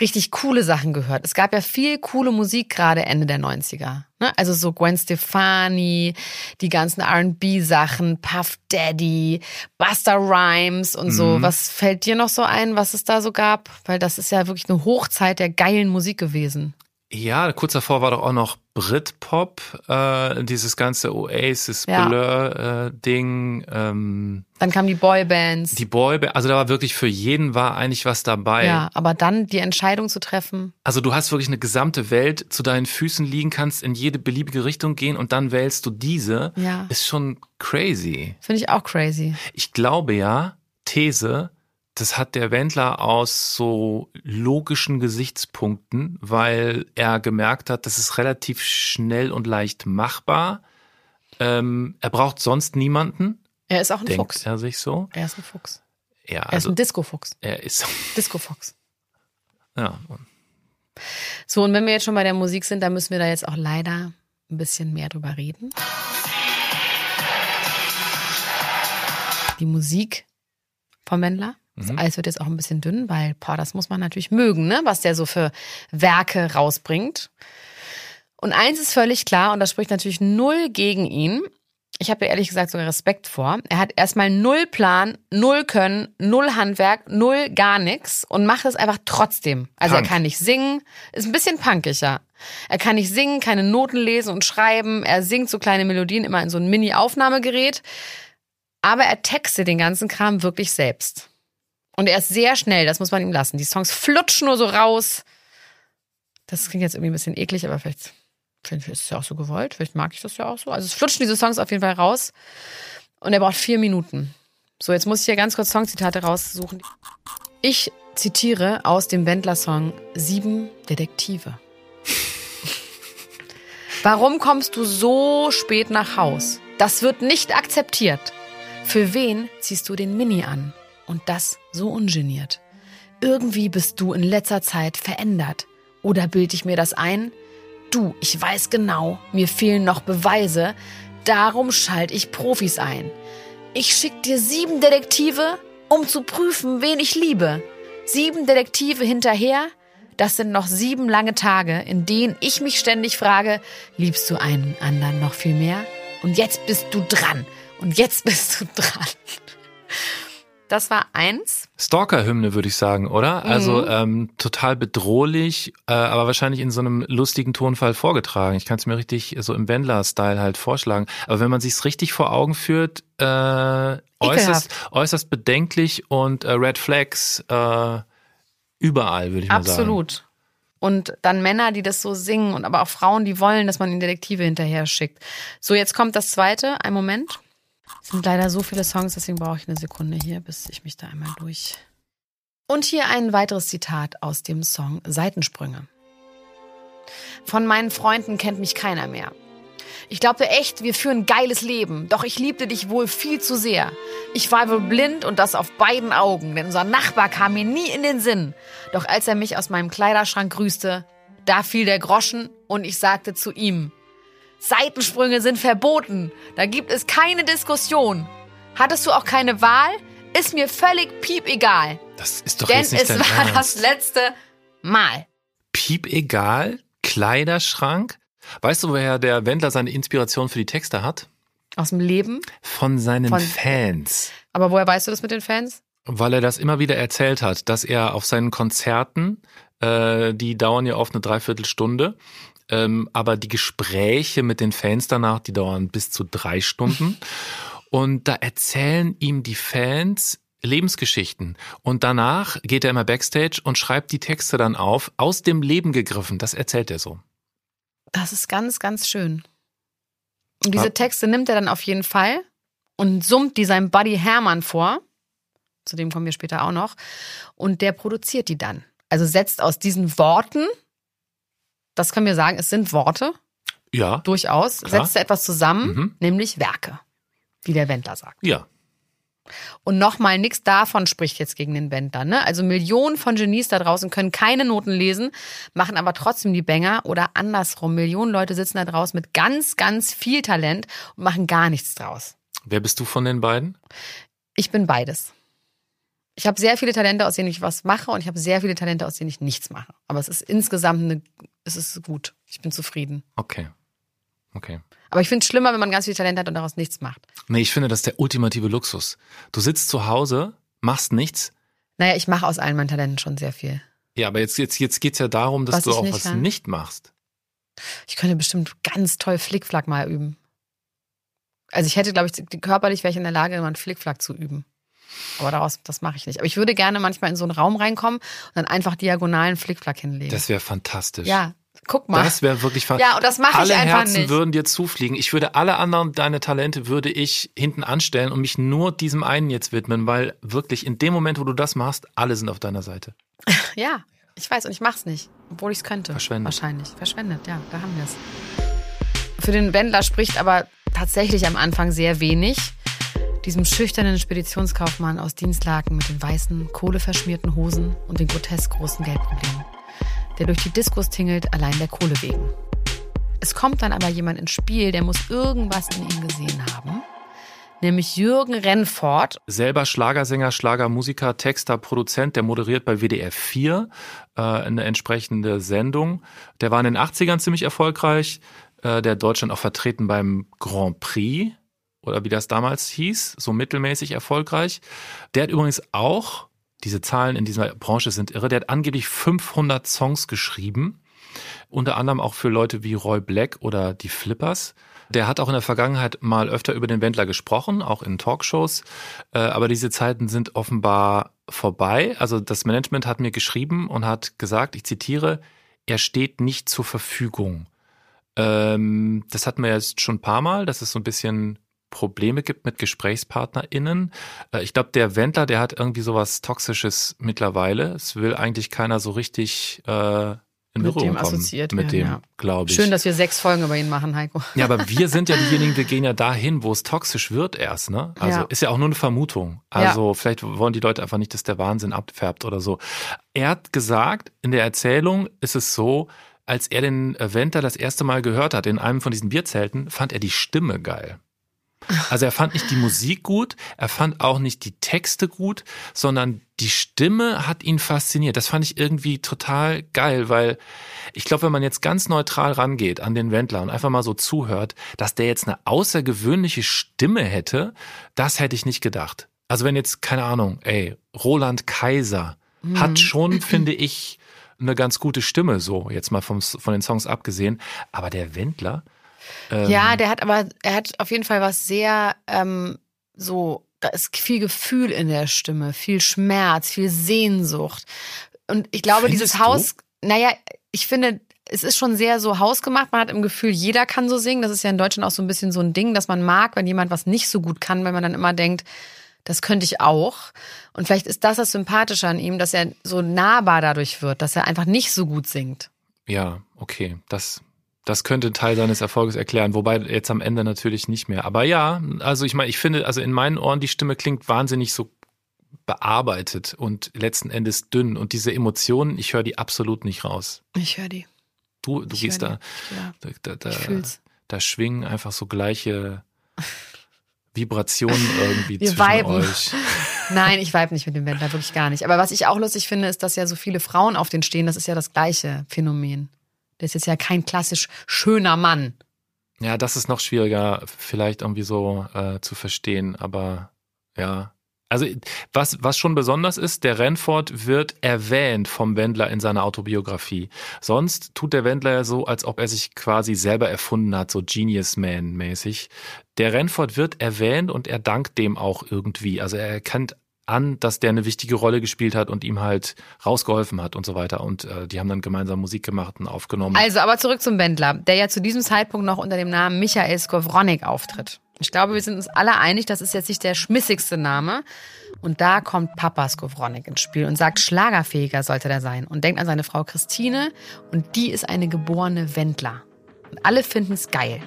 richtig coole Sachen gehört. Es gab ja viel coole Musik gerade Ende der 90er. Ne? Also so Gwen Stefani, die ganzen R&B-Sachen, Puff Daddy, Buster Rhymes und so. Mhm. Was fällt dir noch so ein, was es da so gab? Weil das ist ja wirklich eine Hochzeit der geilen Musik gewesen. Ja, kurz davor war doch auch noch Britpop, äh, dieses ganze Oasis Ja. Blur äh, Ding, ähm, Dann kamen die Boybands. die Boyband, also da war wirklich für jeden war eigentlich was dabei. ja, aber dann die Entscheidung zu treffen. Also du hast wirklich eine gesamte Welt zu deinen Füßen liegen, kannst in jede beliebige Richtung gehen und dann wählst du diese. Ja. Ist schon crazy. Finde ich auch crazy. Ich glaube ja, These, das hat der Wendler aus so logischen Gesichtspunkten, weil er gemerkt hat, das ist relativ schnell und leicht machbar. Ähm, er braucht sonst niemanden, Er ist auch ein denkt Fuchs. er sich so. Er ist ein Fuchs. Ja, Er ist also ein Disco-Fuchs. er ist, Disco-Fuchs. ja. So, und wenn wir jetzt schon bei der Musik sind, dann müssen wir da jetzt auch leider ein bisschen mehr drüber reden. Die Musik vom Wendler. Das Eis wird jetzt auch ein bisschen dünn, weil, boah, das muss man natürlich mögen, ne? was der so für Werke rausbringt. Und eins ist völlig klar, und das spricht natürlich null gegen ihn. Ich habe ja ehrlich gesagt sogar Respekt vor. Er hat erstmal null Plan, null Können, null Handwerk, null gar nichts und macht es einfach trotzdem. Also Punk. er kann nicht singen, ist ein bisschen punkig, ja. Er kann nicht singen, keine Noten lesen und schreiben. Er singt so kleine Melodien immer in so ein Mini-Aufnahmegerät. Aber er textet den ganzen Kram wirklich selbst. Und er ist sehr schnell, das muss man ihm lassen. Die Songs flutschen nur so raus. Das klingt jetzt irgendwie ein bisschen eklig, aber vielleicht, vielleicht ist es ja auch so gewollt. Vielleicht mag ich das ja auch so. Also es flutschen diese Songs auf jeden Fall raus. Und er braucht vier Minuten. So, jetzt muss ich hier ganz kurz Songzitate raussuchen. Ich zitiere aus dem Wendler-Song Sieben Detektive. Warum kommst du so spät nach Haus? Das wird nicht akzeptiert. Für wen ziehst du den Mini an? Und das so ungeniert. Irgendwie bist du in letzter Zeit verändert. Oder bild ich mir das ein? Du, ich weiß genau, mir fehlen noch Beweise. Darum schalte ich Profis ein. Ich schick dir sieben Detektive, um zu prüfen, wen ich liebe. Sieben Detektive hinterher? Das sind noch sieben lange Tage, in denen ich mich ständig frage, liebst du einen anderen noch viel mehr? Und jetzt bist du dran. Und jetzt bist du dran. Das war eins. Stalker-Hymne, würde ich sagen, oder? Also Mhm. ähm, total bedrohlich, äh, aber wahrscheinlich in so einem lustigen Tonfall vorgetragen. Ich kann es mir richtig so im Wendler-Style halt vorschlagen. Aber wenn man sich's richtig vor Augen führt, äh, äußerst, äußerst bedenklich und äh, Red Flags äh, überall, würde ich mal sagen. Absolut. Und dann Männer, die das so singen und aber auch Frauen, die wollen, dass man ihnen Detektive hinterher schickt. So, jetzt kommt das zweite. Ein Moment. Es sind leider so viele Songs, deswegen brauche ich eine Sekunde hier, bis ich mich da einmal durch. Und hier ein weiteres Zitat aus dem Song Seitensprünge. Von meinen Freunden kennt mich keiner mehr. Ich glaubte echt, wir führen geiles Leben, doch ich liebte dich wohl viel zu sehr. Ich war wohl blind und das auf beiden Augen, denn unser Nachbar kam mir nie in den Sinn. Doch als er mich aus meinem Kleiderschrank grüßte, da fiel der Groschen und ich sagte zu ihm, Seitensprünge sind verboten, da gibt es keine Diskussion. Hattest du auch keine Wahl? Ist mir völlig piep egal, Das ist doch denn jetzt nicht es dein war Ernst. das letzte Mal. Piep egal, Kleiderschrank. Weißt du, woher der Wendler seine Inspiration für die Texte hat? Aus dem Leben. Von seinen Von- Fans. Aber woher weißt du das mit den Fans? Weil er das immer wieder erzählt hat, dass er auf seinen Konzerten, äh, die dauern ja oft eine Dreiviertelstunde, ähm, aber die Gespräche mit den Fans danach, die dauern bis zu drei Stunden. Und da erzählen ihm die Fans Lebensgeschichten. Und danach geht er immer backstage und schreibt die Texte dann auf, aus dem Leben gegriffen. Das erzählt er so. Das ist ganz, ganz schön. Und diese. Texte nimmt er dann auf jeden Fall und summt die seinem Buddy Hermann vor. Zu dem kommen wir später auch noch. Und der produziert die dann. Also setzt aus diesen Worten, das können wir sagen, es sind Worte, Ja, durchaus, Klar. setzt er etwas zusammen, Mhm. nämlich Werke, wie der Wendler sagt. ja. Und nochmal, nichts davon spricht jetzt gegen den Wendler. Ne? Also Millionen von Genies da draußen können keine Noten lesen, machen aber trotzdem die Banger oder andersrum. Millionen Leute sitzen da draußen mit ganz, ganz viel Talent und machen gar nichts draus. Wer bist du von den beiden? Ich bin beides. Ich habe sehr viele Talente, aus denen ich was mache und ich habe sehr viele Talente, aus denen ich nichts mache. Aber es ist insgesamt eine, es ist gut. Ich bin zufrieden. Okay. Okay. Aber ich finde es schlimmer, wenn man ganz viel Talent hat und daraus nichts macht. Nee, ich finde, das ist der ultimative Luxus. Du sitzt zu Hause, machst nichts. Naja, ich mache aus allen meinen Talenten schon sehr viel. Ja, aber jetzt, jetzt, jetzt geht's ja darum, dass Was du auch nicht was kann. nicht machst. Ich könnte bestimmt ganz toll Flickflack mal üben. Also ich hätte, glaube ich, körperlich wäre ich in der Lage, mal einen Flickflack zu üben. Aber daraus, das mache ich nicht. Aber ich würde gerne manchmal in so einen Raum reinkommen und dann einfach diagonalen Flickflack hinlegen. Das wäre fantastisch. ja, guck mal. Das wäre wirklich fantastisch. Ja, und das mache ich Alle einfach Herzen nicht. würden dir zufliegen. Ich würde alle anderen deine Talente würde ich hinten anstellen und mich nur diesem einen jetzt widmen, weil wirklich in dem Moment, wo du das machst, alle sind auf deiner Seite. Ja, ich weiß und ich mach's nicht, obwohl ich es könnte. Verschwendet. Wahrscheinlich. Verschwendet, ja, da haben wir es. Für den Wendler spricht aber tatsächlich am Anfang sehr wenig. Diesem schüchternen Speditionskaufmann aus Dienstlaken mit den weißen, kohleverschmierten Hosen und den grotesk großen Geldproblemen, der durch die Diskos tingelt, allein der Kohle wegen. Es kommt dann aber jemand ins Spiel, der muss irgendwas in ihm gesehen haben, nämlich Jürgen Rennfort, Selber Schlagersänger, Schlagermusiker, Texter, Produzent, der moderiert bei WDR 4 äh, eine entsprechende Sendung. Der war in den 80ern ziemlich erfolgreich. Äh, der Deutschland auch vertreten beim Grand Prix oder wie das damals hieß, so mittelmäßig erfolgreich. Der hat übrigens auch, diese Zahlen in dieser Branche sind irre, der hat angeblich 500 Songs geschrieben. Unter anderem auch für Leute wie Roy Black oder die Flippers. Der hat auch in der Vergangenheit mal öfter über den Wendler gesprochen, auch in Talkshows. Äh, Aber diese Zeiten sind offenbar vorbei. Also das Management hat mir geschrieben und hat gesagt, ich zitiere, er steht nicht zur Verfügung. Ähm, das hatten wir jetzt schon ein paar Mal, dass es so ein bisschen Probleme gibt mit GesprächspartnerInnen. Äh, ich glaube, der Wendler, der hat irgendwie sowas Toxisches mittlerweile. Es will eigentlich keiner so richtig äh, in Mit Berührung dem kommen. assoziiert mit werden, dem, ja. glaube ich. Schön, dass wir sechs Folgen über ihn machen, Heiko. Ja, aber wir sind ja diejenigen, wir gehen ja dahin, wo es toxisch wird erst, ne? Also Ja. ist ja auch nur eine Vermutung. Also vielleicht wollen die Leute einfach nicht, dass der Wahnsinn abfärbt oder so. Er hat gesagt, in der Erzählung ist es so, als er den Wendler das erste Mal gehört hat in einem von diesen Bierzelten, fand er die Stimme geil. Also er fand nicht die Musik gut, er fand auch nicht die Texte gut, sondern die Stimme hat ihn fasziniert. Das fand ich irgendwie total geil, weil ich glaube, wenn man jetzt ganz neutral rangeht an den Wendler und einfach mal so zuhört, dass der jetzt eine außergewöhnliche Stimme hätte, das hätte ich nicht gedacht. Also wenn jetzt, keine Ahnung, ey, Roland Kaiser hat schon, finde ich, eine ganz gute Stimme, so jetzt mal vom, von den Songs abgesehen. Aber der Wendler, ähm, Ja, der hat aber, er hat auf jeden Fall was sehr ähm, so, da ist viel Gefühl in der Stimme, viel Schmerz, viel Sehnsucht. Und ich glaube, Findest dieses du? Haus, naja, ich finde, es ist schon sehr so hausgemacht. Man hat im Gefühl, jeder kann so singen. Das ist ja in Deutschland auch so ein bisschen so ein Ding, dass man mag, wenn jemand was nicht so gut kann, weil man dann immer denkt, das könnte ich auch. Und vielleicht ist das das Sympathische an ihm, dass er so nahbar dadurch wird, dass er einfach nicht so gut singt. Ja, okay, das, das könnte Teil seines Erfolges erklären, wobei jetzt am Ende natürlich nicht mehr. Aber ja, also ich meine, ich finde, also in meinen Ohren, die Stimme klingt wahnsinnig so bearbeitet und letzten Endes dünn und diese Emotionen, ich höre die absolut nicht raus. Ich höre die. Du, du Ich gehst da. Ja. da, da, da schwingen einfach so gleiche Vibrationen irgendwie Wir zwischen viben. euch. Nein, ich vibe nicht mit dem Wendler, wirklich gar nicht. Aber was ich auch lustig finde, ist, dass ja so viele Frauen auf den stehen. Das ist ja das gleiche Phänomen. Der ist ja kein klassisch schöner Mann. Ja, das ist noch schwieriger, vielleicht irgendwie so äh, zu verstehen, aber ja. Also was, was schon besonders ist, der Rennford wird erwähnt vom Wendler in seiner Autobiografie. Sonst tut der Wendler ja so, als ob er sich quasi selber erfunden hat, so Genius Man mäßig. Der Rennford wird erwähnt und er dankt dem auch irgendwie. Also er erkennt an, dass der eine wichtige Rolle gespielt hat und ihm halt rausgeholfen hat und so weiter. Und äh, die haben dann gemeinsam Musik gemacht und aufgenommen. Also, aber zurück zum Wendler, der ja zu diesem Zeitpunkt noch unter dem Namen Michael Skowronek auftritt. Ich glaube, wir sind uns alle einig, das ist jetzt nicht der schmissigste Name. Und da kommt Papa Skowronek ins Spiel und sagt, schlagerfähiger sollte der sein. Und denkt an seine Frau Christine und die ist eine geborene Wendler. Und alle finden es geil.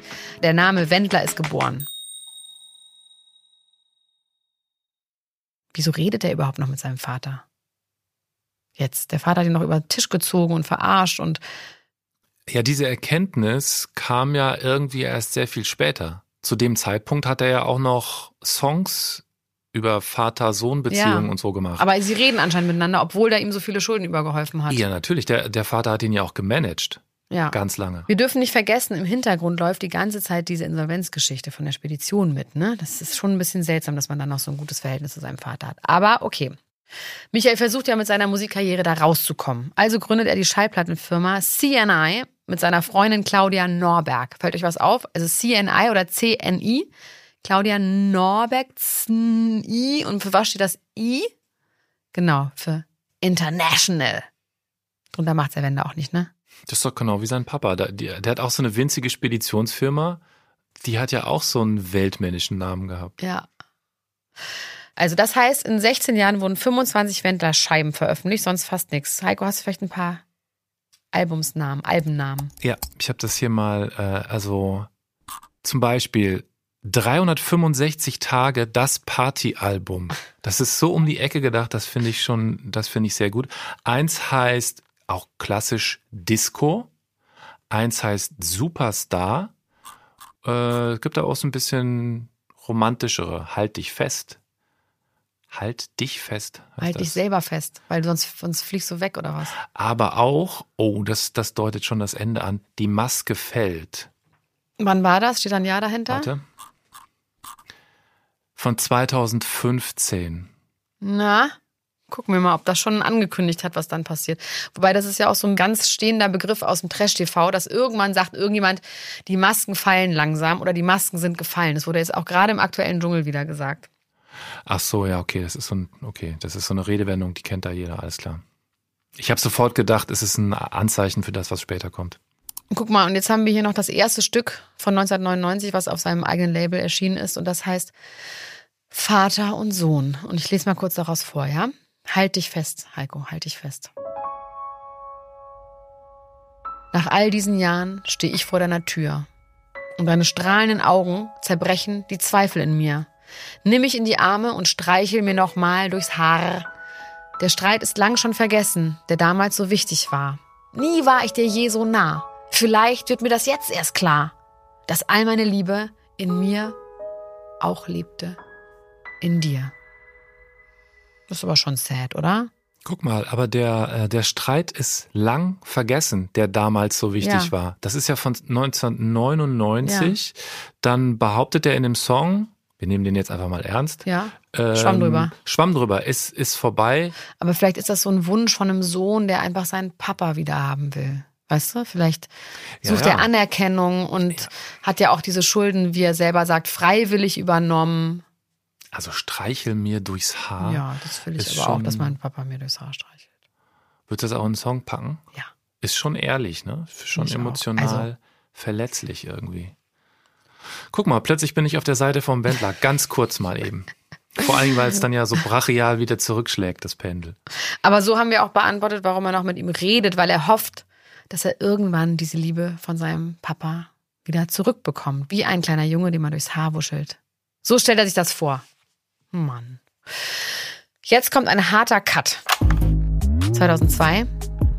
Der Name Wendler ist geboren. Wieso redet er überhaupt noch mit seinem Vater? Jetzt, der Vater hat ihn noch über den Tisch gezogen und verarscht und Ja, diese Erkenntnis kam ja irgendwie erst sehr viel später. Zu dem Zeitpunkt hat er ja auch noch Songs über Vater-Sohn-Beziehungen Ja. und so gemacht. aber sie reden anscheinend miteinander, obwohl der ihm so viele Schulden übergeholfen hat. ja, natürlich. Der, der Vater hat ihn ja auch gemanagt. Ja. Ganz lange. Wir dürfen nicht vergessen, im Hintergrund läuft die ganze Zeit diese Insolvenzgeschichte von der Spedition mit. Ne? Das ist schon ein bisschen seltsam, dass man dann noch so ein gutes Verhältnis zu seinem Vater hat. Aber okay. Michael versucht ja mit seiner Musikkarriere da rauszukommen. Also gründet er die Schallplattenfirma CNI mit seiner Freundin Claudia Norberg. Fällt euch was auf? Also CNI oder CNI? Claudia Norberg, CNI. Und für was steht das I? Genau, für International. Drunter macht der Wende auch nicht, ne? Das ist doch genau wie sein Papa. Der, der hat auch so eine winzige Speditionsfirma. Die hat ja auch so einen weltmännischen Namen gehabt. Ja. Also das heißt, in 16 Jahren wurden 25 Wendler-Scheiben veröffentlicht, sonst fast nichts. Heiko, hast du vielleicht ein paar Albumsnamen, Albennamen? Ja, ich habe das hier mal, äh, also zum Beispiel 365 Tage das Partyalbum. Das ist so um die Ecke gedacht, das finde ich schon, das finde ich sehr gut. Eins heißt auch klassisch Disco. Eins heißt Superstar. Äh, es gibt aber auch so ein bisschen romantischere. Halt dich fest. Halt dich fest. Halt das. dich selber fest, weil sonst, sonst fliegst du weg oder was? Aber auch, oh, das, das deutet schon das Ende an. Die Maske fällt. Wann war das? Steht ein Jahr dahinter? Warte. Von 2015. Na, gucken wir mal, ob das schon angekündigt hat, was dann passiert. Wobei das ist ja auch so ein ganz stehender Begriff aus dem Trash-TV, dass irgendwann sagt irgendjemand, die Masken fallen langsam oder die Masken sind gefallen. Das wurde jetzt auch gerade im aktuellen Dschungel wieder gesagt. Ach so, ja, okay, das ist so ein, okay, das ist so eine Redewendung, die kennt da jeder, alles klar. Ich habe sofort gedacht, es ist ein Anzeichen für das, was später kommt. Guck mal, und jetzt haben wir hier noch das erste Stück von 1999, was auf seinem eigenen Label erschienen ist. Und das heißt Vater und Sohn. Und ich lese mal kurz daraus vor, ja? Halt dich fest, Heiko, halt dich fest. Nach all diesen Jahren stehe ich vor deiner Tür. Und deine strahlenden Augen zerbrechen die Zweifel in mir. Nimm mich in die Arme und streichel mir nochmal durchs Haar. Der Streit ist lang schon vergessen, der damals so wichtig war. Nie war ich dir je so nah. Vielleicht wird mir das jetzt erst klar, dass all meine Liebe in mir auch lebte. In dir. Das ist aber schon sad, oder? Guck mal, aber der, äh, der Streit ist lang vergessen, der damals so wichtig Ja. war. Das ist ja von 1999. Dann behauptet er in dem Song, wir nehmen den jetzt einfach mal ernst. Ja. ähm, Schwamm drüber. Schwamm drüber, ist, ist vorbei. Aber vielleicht ist das so ein Wunsch von einem Sohn, der einfach seinen Papa wieder haben will. Weißt du? Vielleicht Ja, sucht ja. er Anerkennung und hat ja auch diese Schulden, wie er selber sagt, freiwillig übernommen. Also streichel mir durchs Haar. Ja, das will ich aber auch, dass mein Papa mir durchs Haar streichelt. Wird das auch in einen Song packen? Ja. Ist schon ehrlich, ne? Schon ich emotional Also- verletzlich irgendwie. Guck mal, plötzlich bin ich auf der Seite vom Wendler, ganz kurz mal eben. Vor allem, weil es dann ja so brachial wieder zurückschlägt, das Pendel. Aber so haben wir auch beantwortet, warum er noch mit ihm redet, weil er hofft, dass er irgendwann diese Liebe von seinem Papa wieder zurückbekommt. Wie ein kleiner Junge, den man durchs Haar wuschelt. So stellt er sich das vor. Mann. Jetzt kommt ein harter Cut. 2002.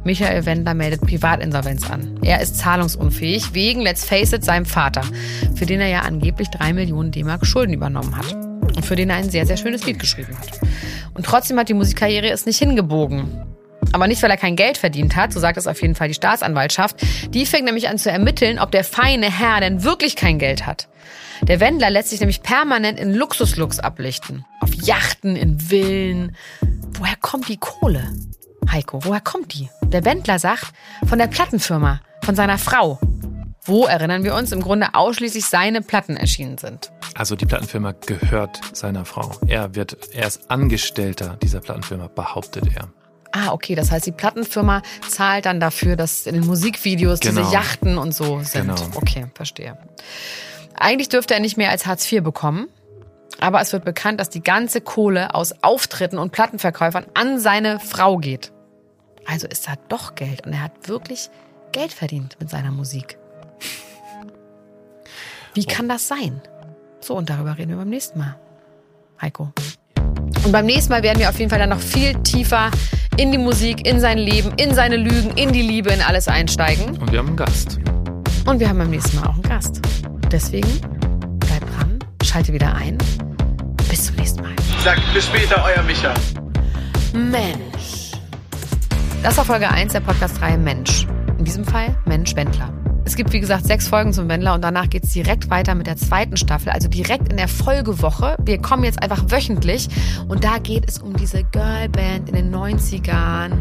Michael Wendler meldet Privatinsolvenz an. Er ist zahlungsunfähig wegen, let's face it, seinem Vater, für den er ja angeblich drei Millionen D-Mark Schulden übernommen hat. Und für den er ein sehr, sehr schönes Lied geschrieben hat. Und trotzdem hat die Musikkarriere es nicht hingebogen. Aber nicht, weil er kein Geld verdient hat, so sagt es auf jeden Fall die Staatsanwaltschaft. Die fängt nämlich an zu ermitteln, ob der feine Herr denn wirklich kein Geld hat. Der Wendler lässt sich nämlich permanent in Luxuslux ablichten. Auf Yachten, in Villen. Woher kommt die Kohle? Heiko, woher kommt die? Der Wendler sagt, von der Plattenfirma, von seiner Frau. Wo, erinnern wir uns, im Grunde ausschließlich seine Platten erschienen sind. Also die Plattenfirma gehört seiner Frau. Er wird, er ist Angestellter dieser Plattenfirma, behauptet er. Ah, okay, das heißt, die Plattenfirma zahlt dann dafür, dass in den Musikvideos Genau. diese Yachten und so sind. Genau. Okay, verstehe. Eigentlich dürfte er nicht mehr als Hartz IV bekommen. Aber es wird bekannt, dass die ganze Kohle aus Auftritten und Plattenverkäufern an seine Frau geht. Also ist da doch Geld und er hat wirklich Geld verdient mit seiner Musik. Wie kann das sein? So, und darüber reden wir beim nächsten Mal. Heiko. Und beim nächsten Mal werden wir auf jeden Fall dann noch viel tiefer in die Musik, in sein Leben, in seine Lügen, in die Liebe, in alles einsteigen. Und wir haben einen Gast. Und wir haben beim nächsten Mal auch einen Gast. Deswegen bleibt dran, schalte wieder ein. Bis zum nächsten Mal. Sagt bis später, euer Micha. Mensch. Das war Folge 1 der Podcast-Reihe Mensch. In diesem Fall Mensch Wendler. Es gibt, wie gesagt, sechs Folgen zum Wendler und danach geht es direkt weiter mit der zweiten Staffel, also direkt in der Folgewoche. Wir kommen jetzt einfach wöchentlich und da geht es um diese Girlband in den 90ern.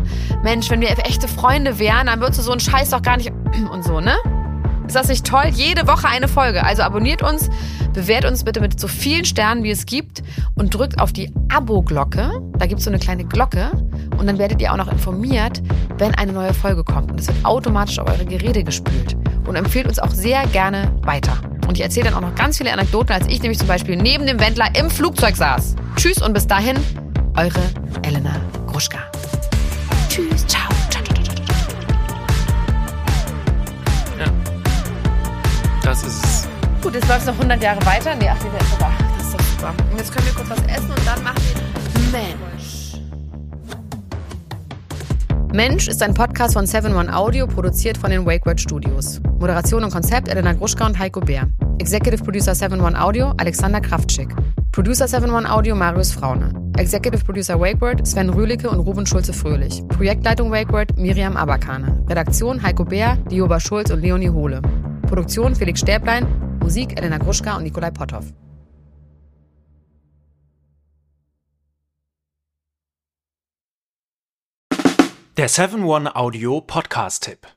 Mensch, wenn wir echte Freunde wären, dann würdest du so einen Scheiß doch gar nicht und so, ne? Ist das nicht toll? Jede Woche eine Folge. Also abonniert uns, bewertet uns bitte mit so vielen Sternen, wie es gibt und drückt auf die Abo-Glocke. Da gibt es so eine kleine Glocke und dann werdet ihr auch noch informiert, wenn eine neue Folge kommt. Und es wird automatisch auf eure Geräte gespült. Und empfehlt uns auch sehr gerne weiter. Und ich erzähle dann auch noch ganz viele Anekdoten, als ich nämlich zum Beispiel neben dem Wendler im Flugzeug saß. Tschüss und bis dahin, eure Elena Gruschka. Das ist es. Gut, jetzt läuft es noch 100 Jahre weiter. Nee, ach, nee, der ist aber. Das ist doch super. Und jetzt können wir kurz was essen und dann machen wir Mensch. Mensch ist ein Podcast von 7-One Audio, produziert von den WakeWord Studios. Moderation und Konzept Elena Gruschka und Heiko Bär. Executive Producer 7-One Audio Alexander Kraftschick. Producer 7-One Audio Marius Frauner. Executive Producer WakeWord Sven Rühlicke und Ruben Schulze-Fröhlich. Projektleitung WakeWord Miriam Abakane. Redaktion Heiko Bär, Dioba Schulz und Leonie Hohle. Produktion Felix Stäblein. Musik Elena Gruschka und Nikolai Potthoff. Der 7-One Audio Podcast-Tipp.